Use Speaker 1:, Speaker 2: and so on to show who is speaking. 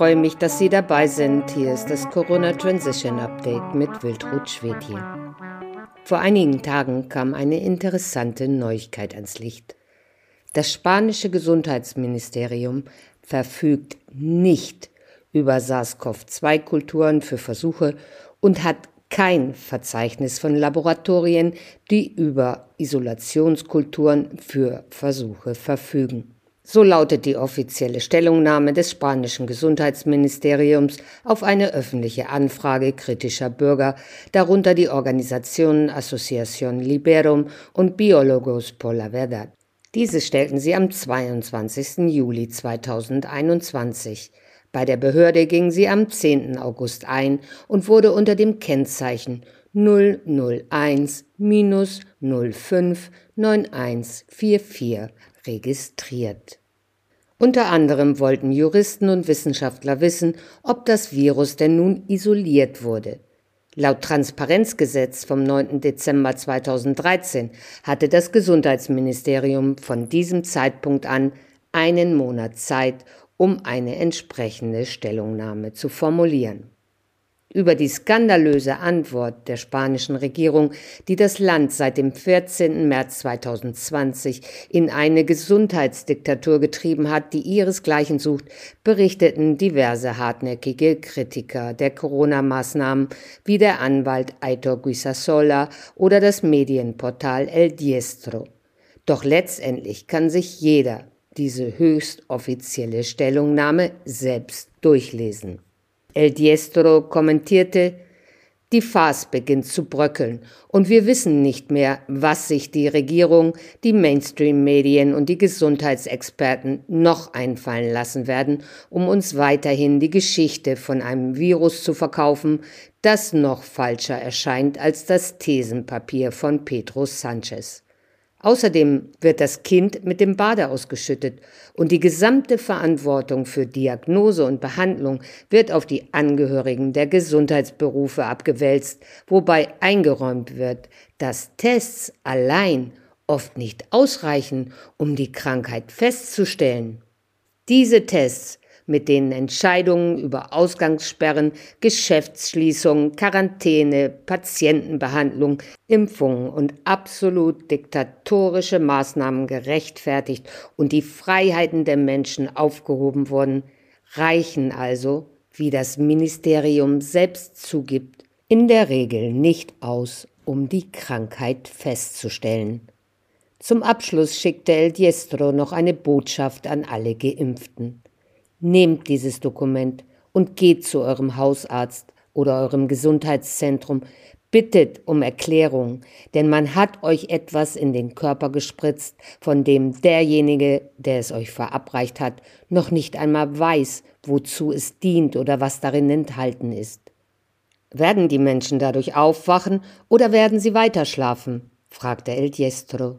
Speaker 1: freue mich, dass Sie dabei sind. Hier ist das Corona Transition Update mit Wildrut Schwedje. Vor einigen Tagen kam eine interessante Neuigkeit ans Licht. Das spanische Gesundheitsministerium verfügt nicht über SARS-CoV-2-Kulturen für Versuche und hat kein Verzeichnis von Laboratorien, die über Isolationskulturen für Versuche verfügen. So lautet die offizielle Stellungnahme des spanischen Gesundheitsministeriums auf eine öffentliche Anfrage kritischer Bürger, darunter die Organisationen Asociación Liberum und Biólogos por la Verdad. Diese stellten sie am 22. Juli 2021. Bei der Behörde ging sie am 10. August ein und wurde unter dem Kennzeichen 001-059144 registriert. Unter anderem wollten Juristen und Wissenschaftler wissen, ob das Virus denn nun isoliert wurde. Laut Transparenzgesetz vom 9. Dezember 2013 hatte das Gesundheitsministerium von diesem Zeitpunkt an einen Monat Zeit, um eine entsprechende Stellungnahme zu formulieren über die skandalöse Antwort der spanischen Regierung, die das Land seit dem 14. März 2020 in eine Gesundheitsdiktatur getrieben hat, die ihresgleichen sucht, berichteten diverse hartnäckige Kritiker der Corona-Maßnahmen wie der Anwalt Aitor Guisasola oder das Medienportal El Diestro. Doch letztendlich kann sich jeder diese höchst offizielle Stellungnahme selbst durchlesen. El Diestro kommentierte, die Farce beginnt zu bröckeln und wir wissen nicht mehr, was sich die Regierung, die Mainstream-Medien und die Gesundheitsexperten noch einfallen lassen werden, um uns weiterhin die Geschichte von einem Virus zu verkaufen, das noch falscher erscheint als das Thesenpapier von Pedro Sanchez. Außerdem wird das Kind mit dem Bade ausgeschüttet und die gesamte Verantwortung für Diagnose und Behandlung wird auf die Angehörigen der Gesundheitsberufe abgewälzt, wobei eingeräumt wird, dass Tests allein oft nicht ausreichen, um die Krankheit festzustellen. Diese Tests mit denen Entscheidungen über Ausgangssperren, Geschäftsschließungen, Quarantäne, Patientenbehandlung, Impfungen und absolut diktatorische Maßnahmen gerechtfertigt und die Freiheiten der Menschen aufgehoben wurden, reichen also, wie das Ministerium selbst zugibt, in der Regel nicht aus, um die Krankheit festzustellen. Zum Abschluss schickte El Diestro noch eine Botschaft an alle Geimpften. Nehmt dieses Dokument und geht zu eurem Hausarzt oder eurem Gesundheitszentrum, bittet um Erklärung, denn man hat euch etwas in den Körper gespritzt, von dem derjenige, der es euch verabreicht hat, noch nicht einmal weiß, wozu es dient oder was darin enthalten ist. Werden die Menschen dadurch aufwachen oder werden sie weiter schlafen? fragte El Diestro.